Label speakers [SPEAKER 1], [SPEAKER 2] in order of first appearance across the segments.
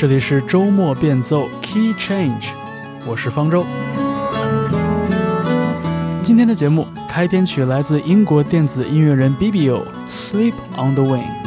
[SPEAKER 1] 这里是周末变奏 Key Change，我是方舟。今天的节目开篇曲来自英国电子音乐人 Bibio，《Sleep on the Wing。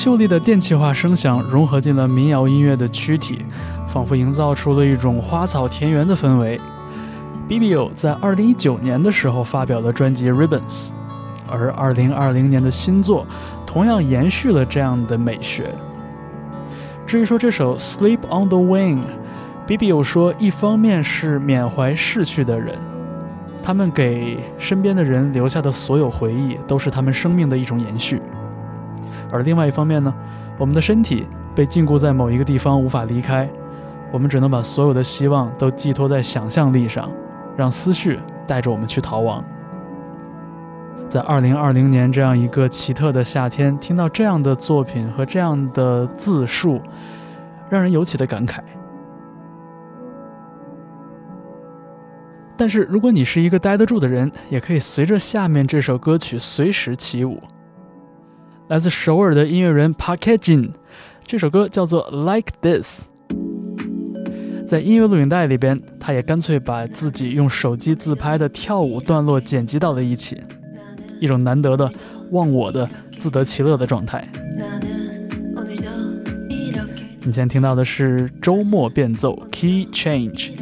[SPEAKER 1] 秀丽的电气化声响融合进了民谣音乐的躯体，仿佛营造出了一种花草田园的氛围。Bibio 在2019年的时候发表了专辑《Ribbons》，而2020年的新作同样延续了这样的美学。至于说这首《Sleep on the Wing》，Bibio 说，一方面是缅怀逝去的人，他们给身边的人留下的所有回忆，都是他们生命的一种延续。而另外一方面呢，我们的身体被禁锢在某一个地方无法离开，我们只能把所有的希望都寄托在想象力上，让思绪带着我们去逃亡。在二零二零年这样一个奇特的夏天，听到这样的作品和这样的自述，让人尤其的感慨。但是如果你是一个待得住的人，也可以随着下面这首歌曲随时起舞。来自首尔的音乐人 Park Jin，这首歌叫做《Like This》。在音乐录影带里边，他也干脆把自己用手机自拍的跳舞段落剪辑到了一起，一种难得的忘我的自得其乐的状态。你现在听到的是周末变奏 Key Change。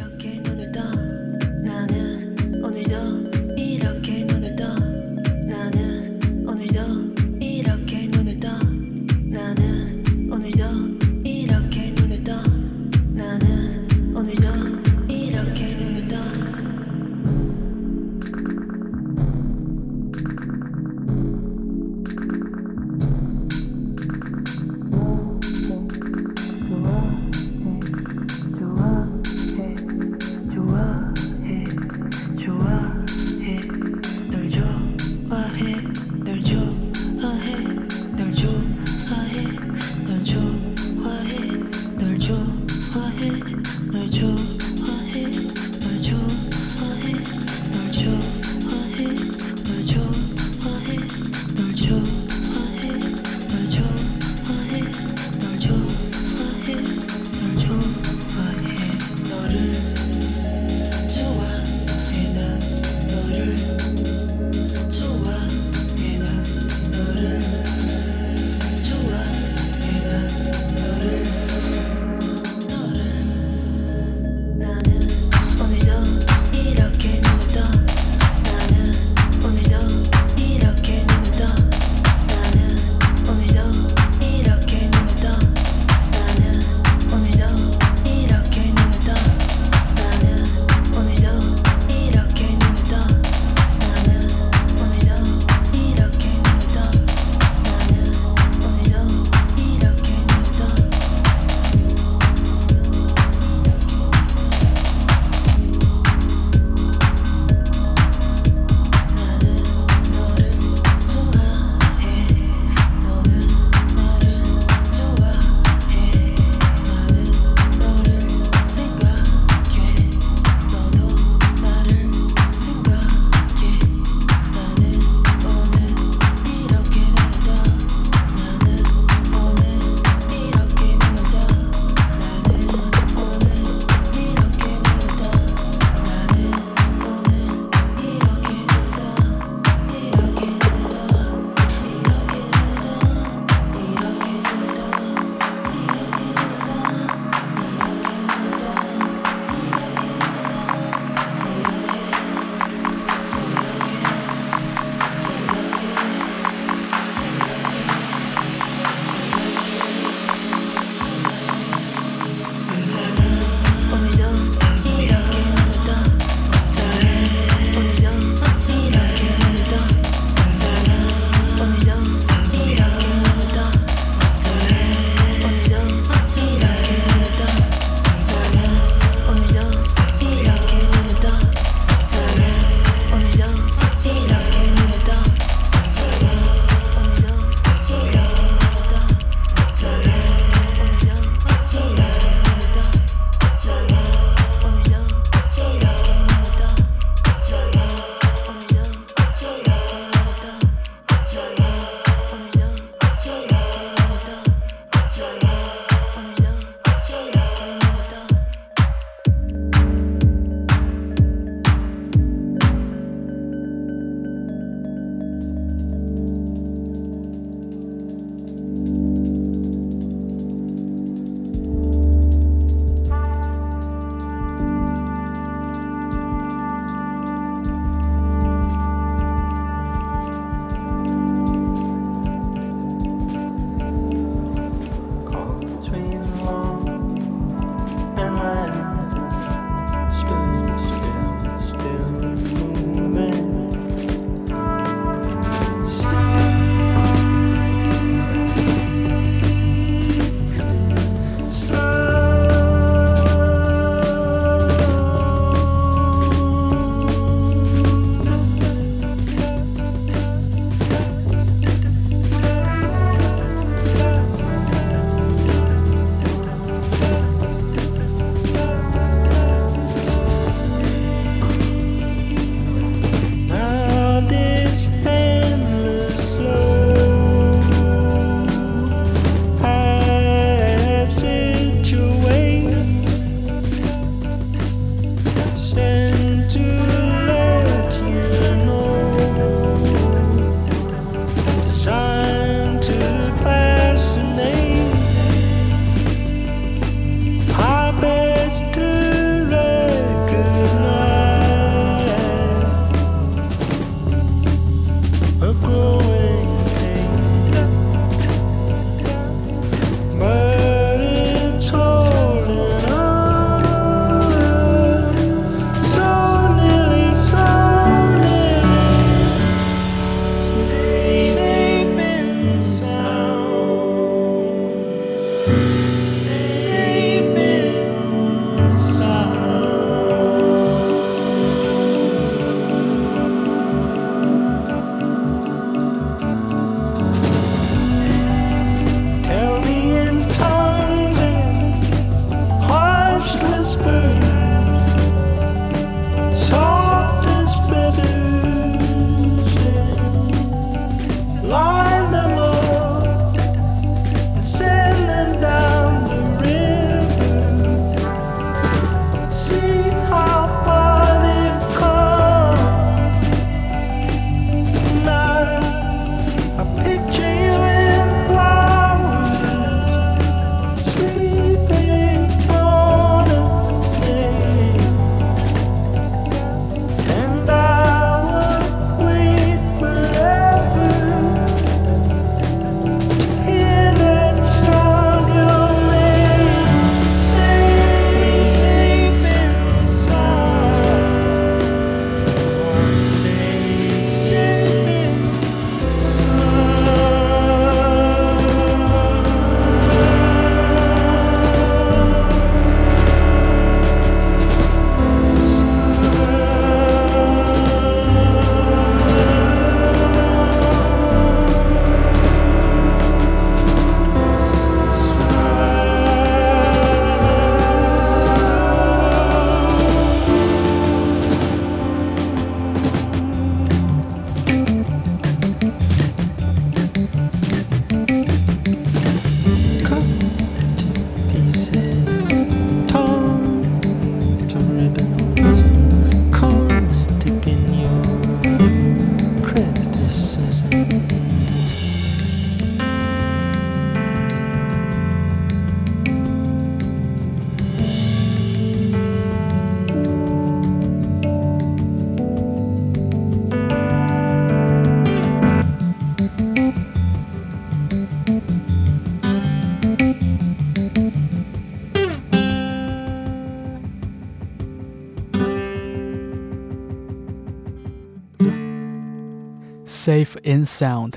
[SPEAKER 1] Safe in Sound，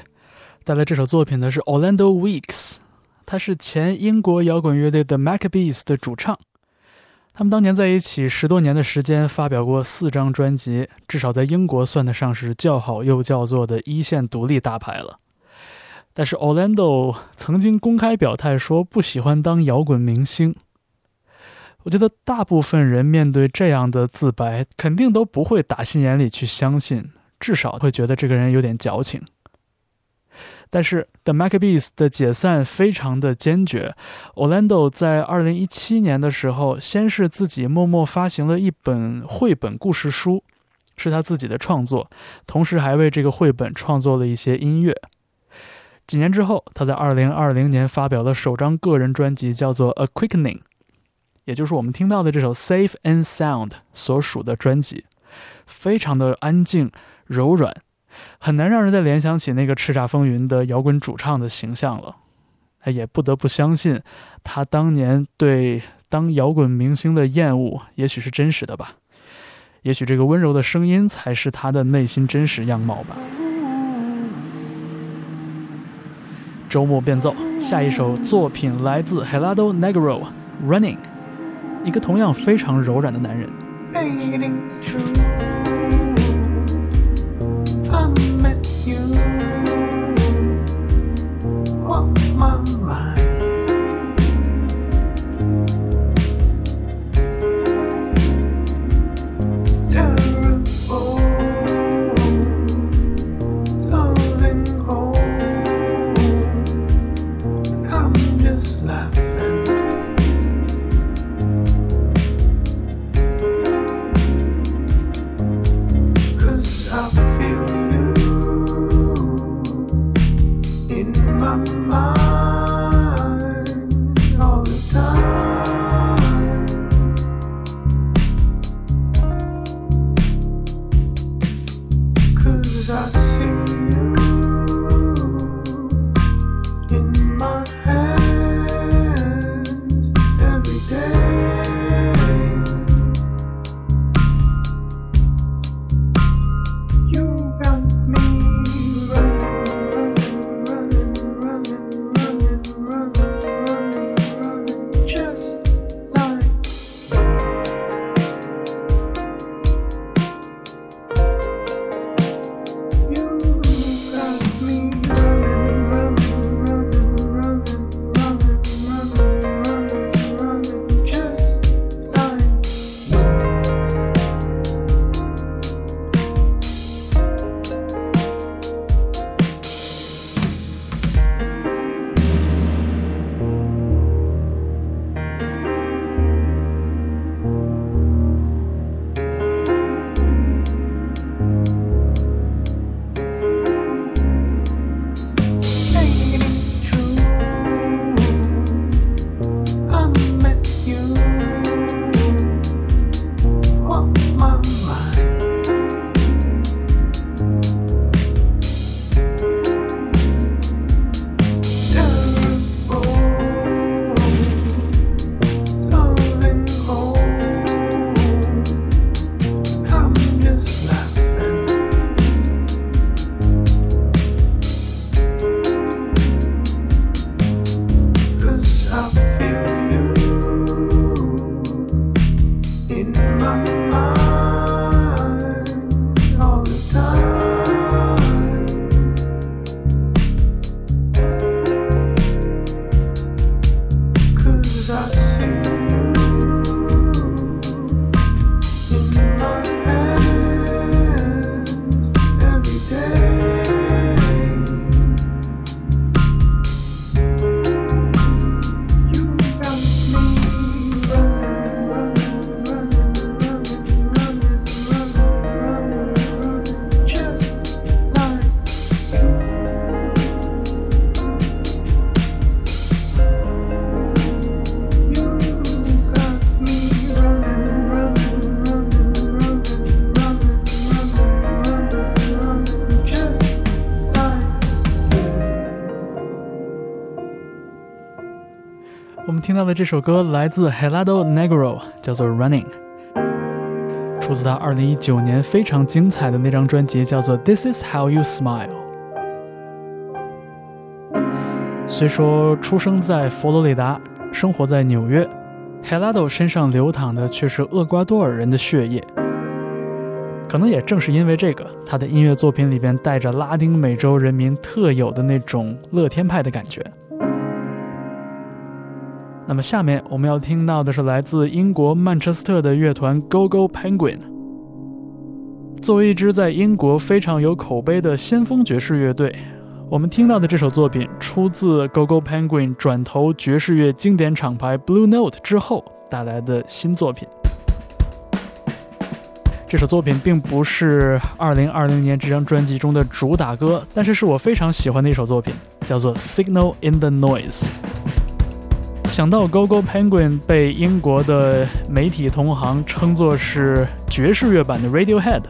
[SPEAKER 1] 带来这首作品的是 Orlando Weeks，他是前英国摇滚乐队 The Maccabees 的主唱。他们当年在一起十多年的时间，发表过四张专辑，至少在英国算得上是叫好又叫座的一线独立大牌了。但是 Orlando 曾经公开表态说不喜欢当摇滚明星。我觉得大部分人面对这样的自白，肯定都不会打心眼里去相信。至少会觉得这个人有点矫情。但是 The Macabees 的解散非常的坚决。Orlando 在二零一七年的时候，先是自己默默发行了一本绘本故事书，是他自己的创作，同时还为这个绘本创作了一些音乐。几年之后，他在二零二零年发表了首张个人专辑，叫做《A Quickening》，也就是我们听到的这首《Safe and Sound》所属的专辑，非常的安静。柔软，很难让人再联想起那个叱咤风云的摇滚主唱的形象了。也不得不相信，他当年对当摇滚明星的厌恶，也许是真实的吧。也许这个温柔的声音，才是他的内心真实样貌吧。周末变奏，下一首作品来自 Helado Negro，《Running》，一个同样非常柔软的男人。
[SPEAKER 2] I met you,
[SPEAKER 1] what my mind. 到的这首歌来自 Helado Negro，叫做《Running》，出自他2019年非常精彩的那张专辑，叫做《This Is How You Smile》。虽说出生在佛罗里达，生活在纽约，Helado 身上流淌的却是厄瓜多尔人的血液。可能也正是因为这个，他的音乐作品里边带着拉丁美洲人民特有的那种乐天派的感觉。那么下面我们要听到的是来自英国曼彻斯特的乐团 Go Go Penguin。作为一支在英国非常有口碑的先锋爵士乐队，我们听到的这首作品出自 Go Go Penguin 转投爵士乐经典厂牌 Blue Note 之后带来的新作品。这首作品并不是2020年这张专辑中的主打歌，但是是我非常喜欢的一首作品，叫做《Signal in the Noise》。想到 Gogo Penguin 被英国的媒体同行称作是爵士乐版的 Radiohead，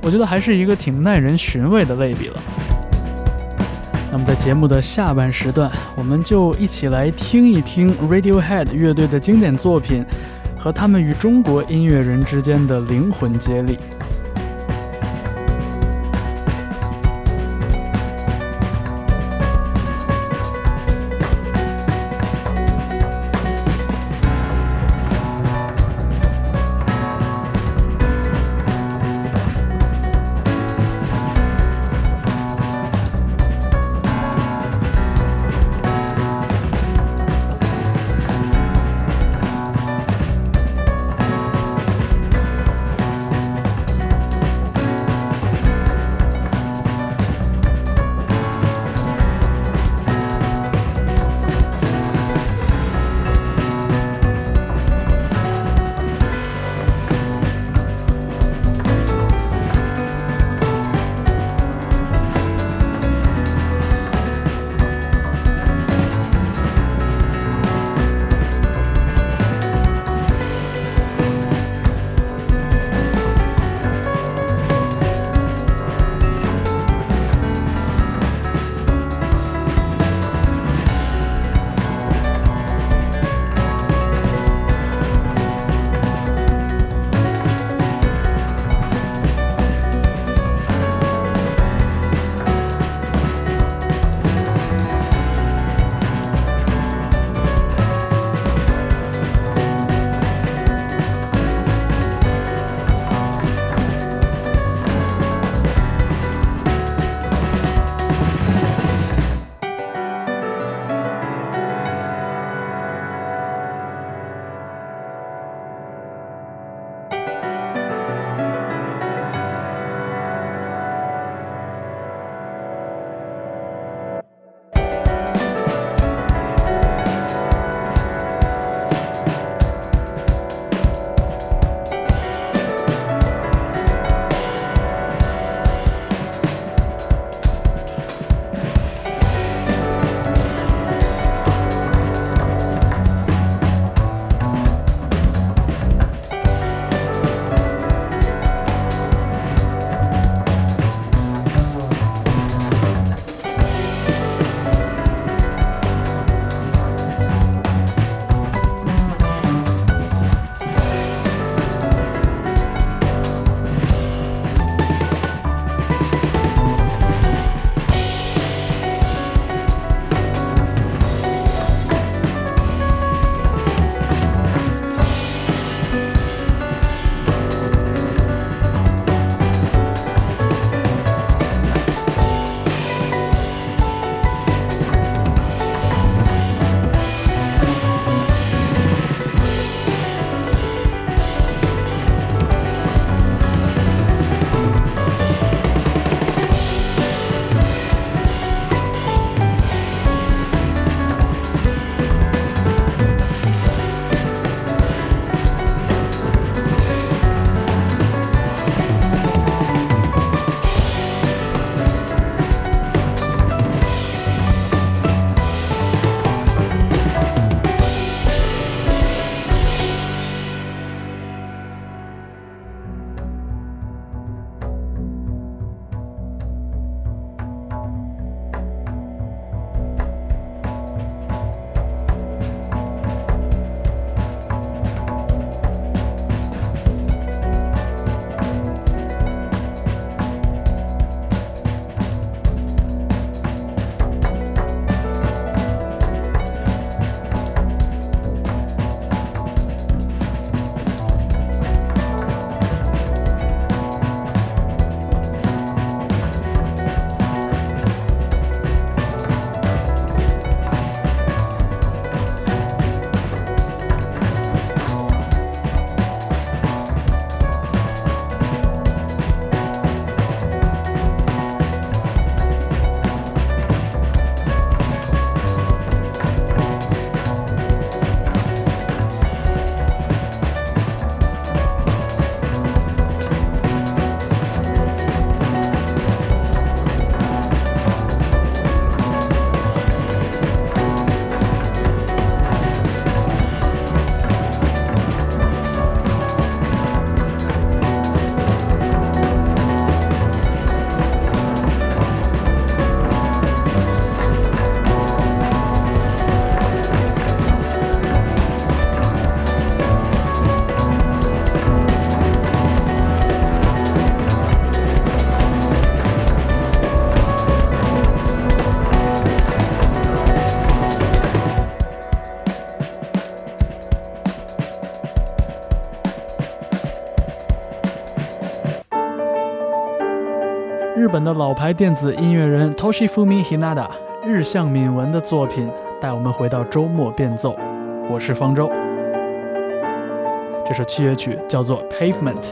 [SPEAKER 1] 我觉得还是一个挺耐人寻味的类比了。那么在节目的下半时段，我们就一起来听一听 Radiohead 乐队的经典作品。和他们与中国音乐人之间的灵魂接力。本的老牌电子音乐人 Toshifumi Hinada 日向敏文的作品，带我们回到周末变奏。我是方舟。这首器乐曲叫做《Pavement》。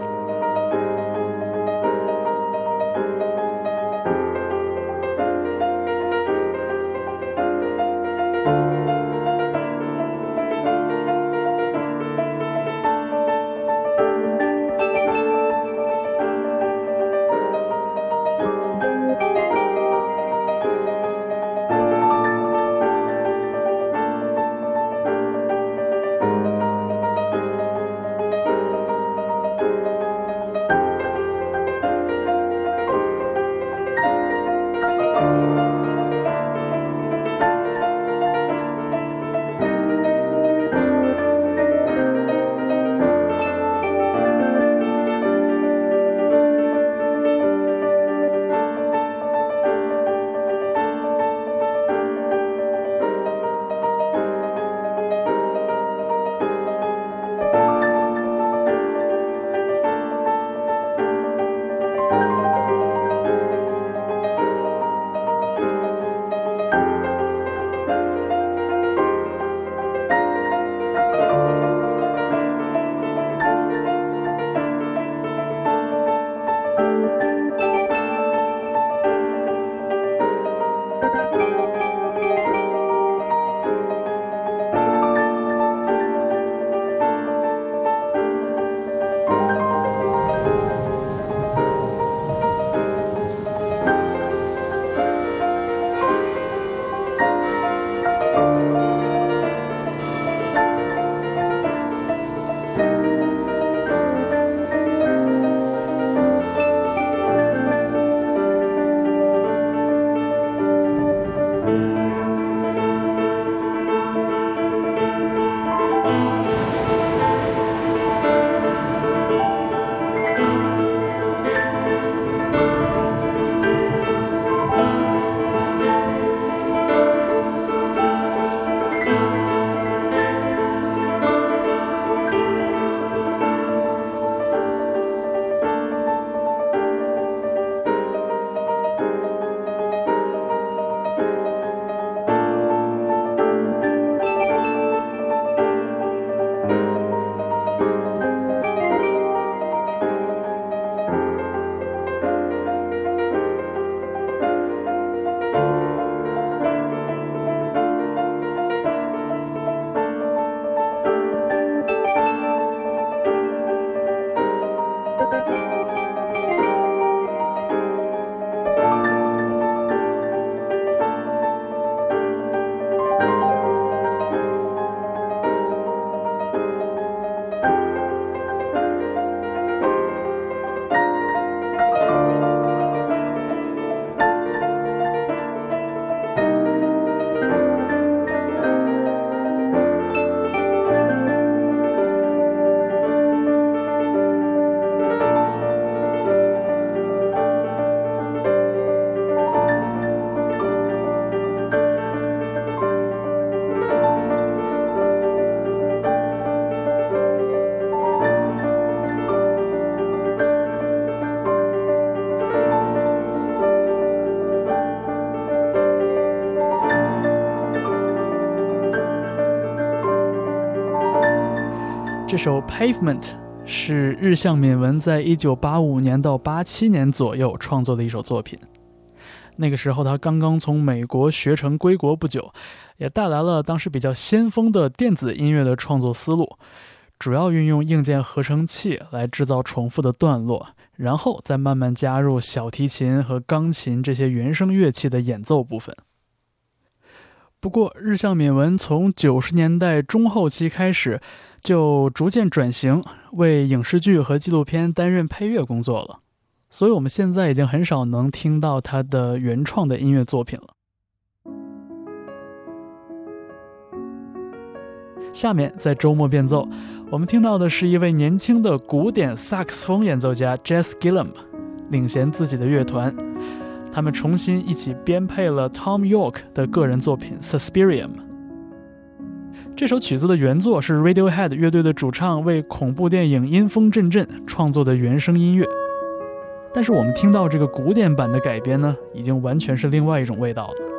[SPEAKER 1] 这首《Pavement》是日向敏文在一九八五年到八七年左右创作的一首作品。那个时候，他刚刚从美国学成归国不久，也带来了当时比较先锋的电子音乐的创作思路，主要运用硬件合成器来制造重复的段落，然后再慢慢加入小提琴和钢琴这些原声乐器的演奏部分。不过，日向敏文从九十年代中后期开始。就逐渐转型为影视剧和纪录片担任配乐工作了，所以我们现在已经很少能听到他的原创的音乐作品了。下面在周末变奏，我们听到的是一位年轻的古典萨克斯风演奏家 Jess Gillum 领衔自己的乐团，他们重新一起编配了 Tom York 的个人作品 Suspirium。这首曲子的原作是 Radiohead 乐队的主唱为恐怖电影《阴风阵阵》创作的原声音乐。
[SPEAKER 3] 但是我们听到这个古典版的改编呢，已经完全是另外一种味道了。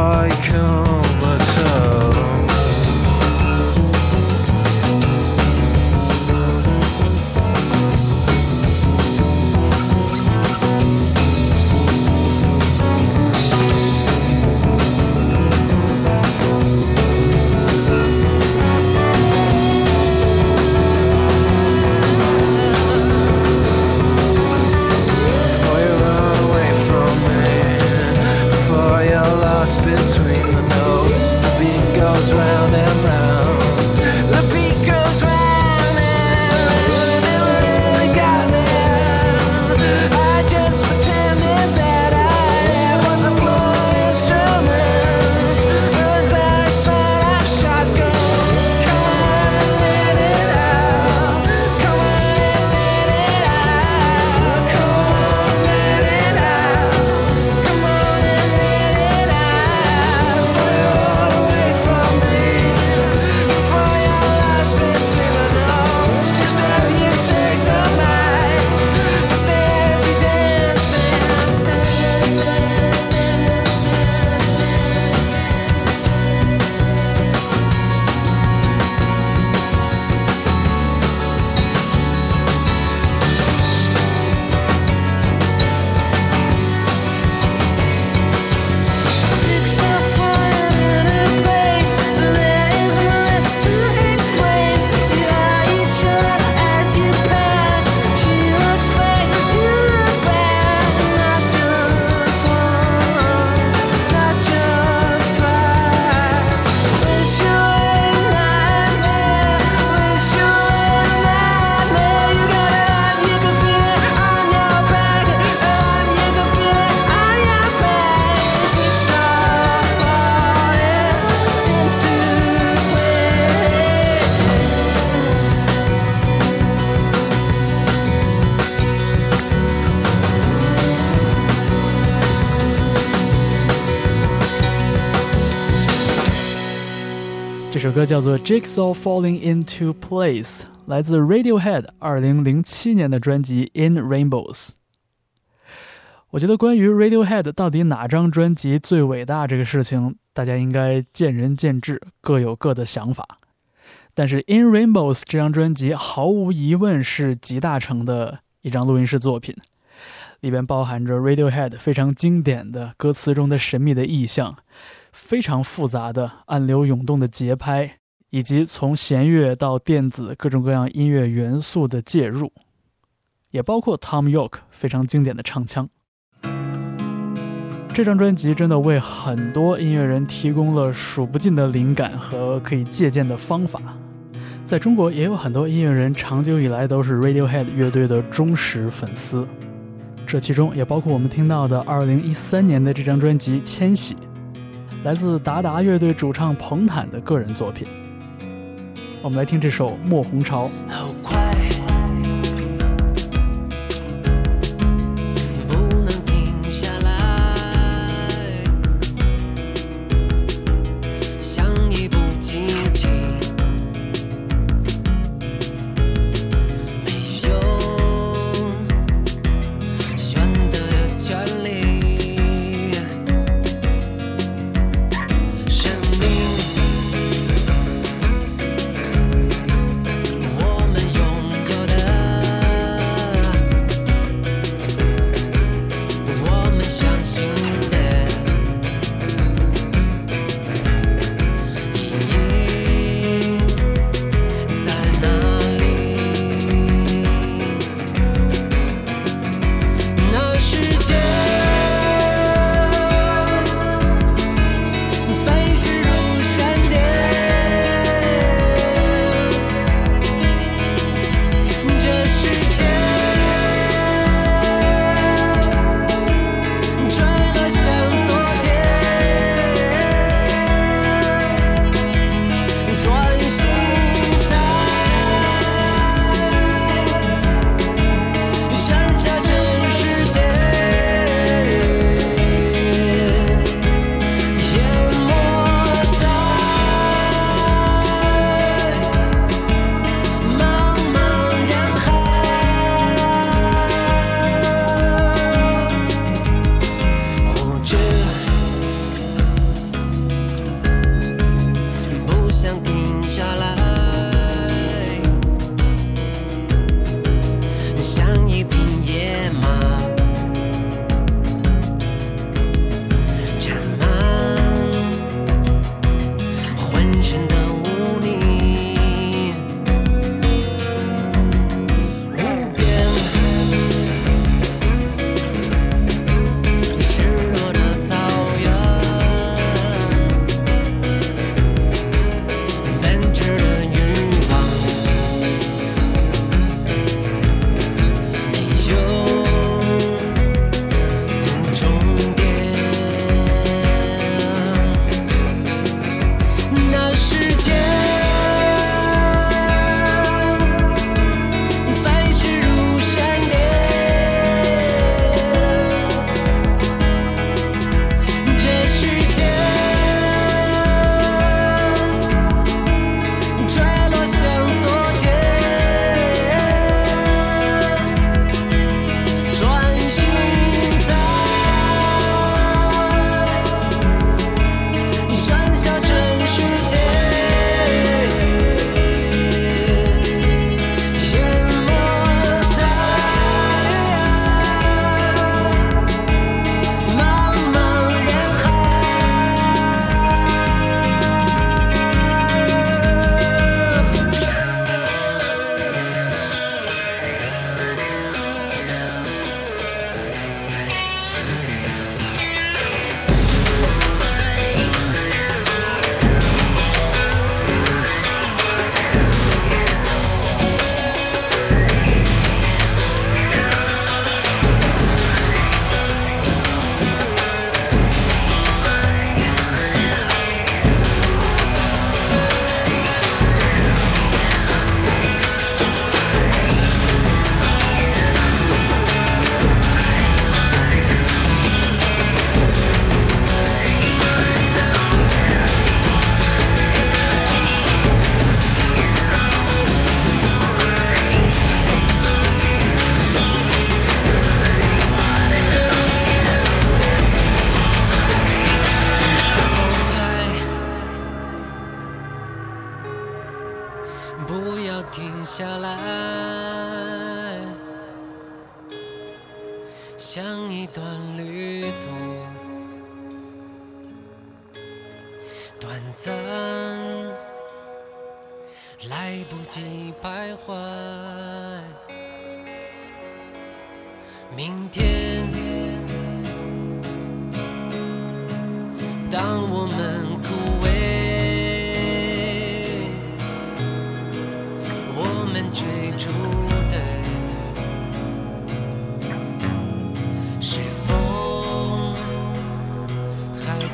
[SPEAKER 1] I come. 歌叫做《Jigsaw Falling Into Place》，来自 Radiohead 2007年的专辑《In Rainbows》。我觉得关于 Radiohead 到底哪张专辑最伟大这个事情，大家应该见仁见智，各有各的想法。但是《In Rainbows》这张专辑毫无疑问是集大成的一张录音室作品，里边包含着 Radiohead 非常经典的歌词中的神秘的意象。非常复杂的暗流涌动的节拍，以及从弦乐到电子各种各样音乐元素的介入，也包括 Tom York 非常经典的唱腔。这张专辑真的为很多音乐人提供了数不尽的灵感和可以借鉴的方法。在中国，也有很多音乐人长久以来都是 Radiohead 乐队的忠实粉丝，这其中也包括我们听到的2013年的这张专辑《千禧》。来自达达乐队主唱彭坦的个人作品，我们来听这首《莫红潮》。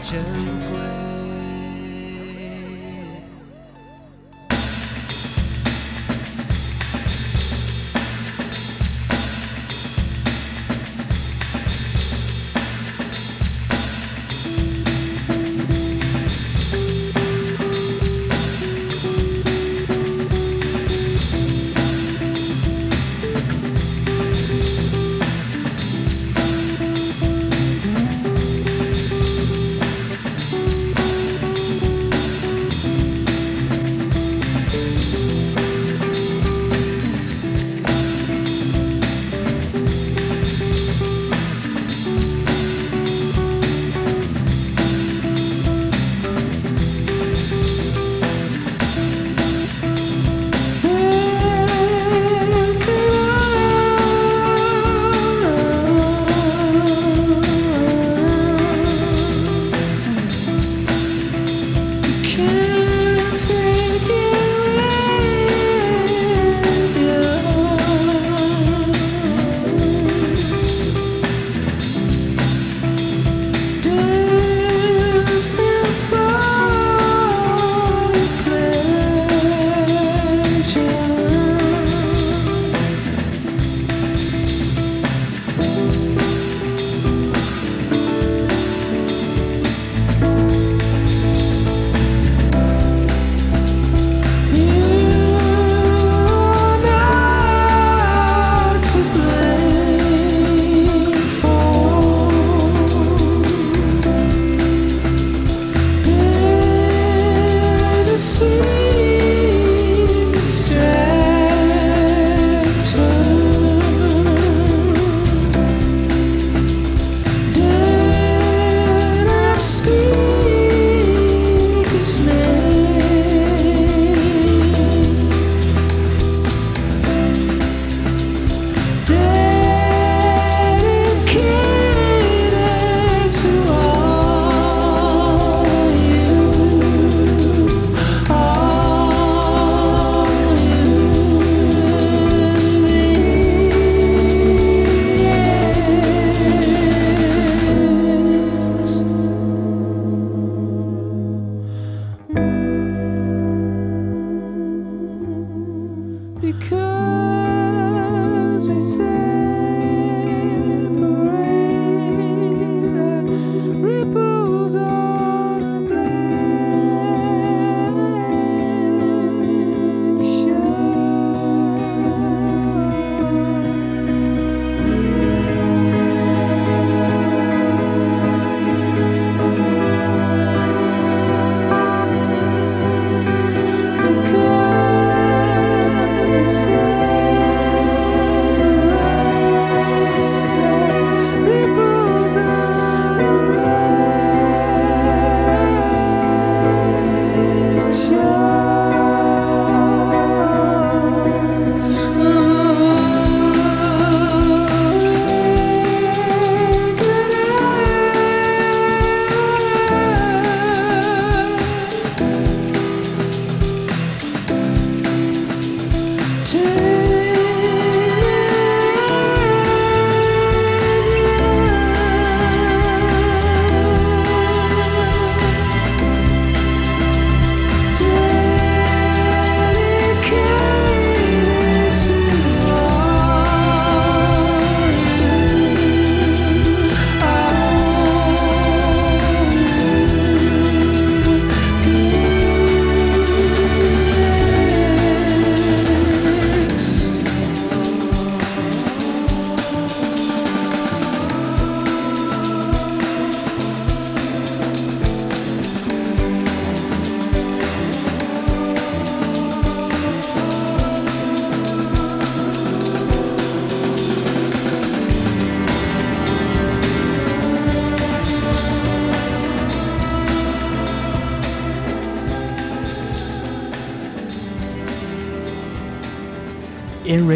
[SPEAKER 3] 珍贵。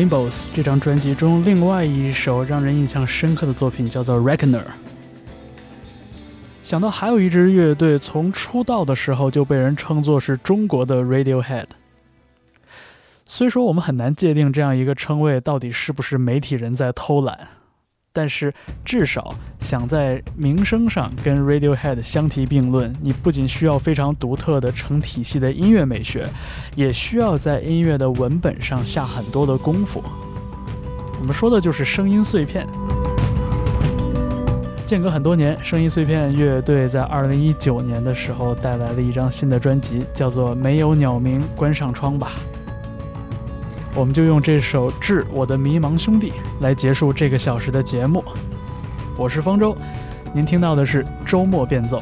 [SPEAKER 1] Bos》这张专辑中另外一首让人印象深刻的作品，叫做《Reckoner》。想到还有一支乐队从出道的时候就被人称作是中国的 Radiohead。虽说我们很难界定这样一个称谓到底是不是媒体人在偷懒，但是至少想在名声上跟 Radiohead 相提并论，你不仅需要非常独特的成体系的音乐美学，也需要在音乐的文本上下很多的功夫。我们说的就是声音碎片。间隔很多年，声音碎片乐队在2019年的时候带来了一张新的专辑，叫做《没有鸟鸣，关上窗吧》。我们就用这首《致我的迷茫兄弟》来结束这个小时的节目。我是方舟，您听到的是周末变奏。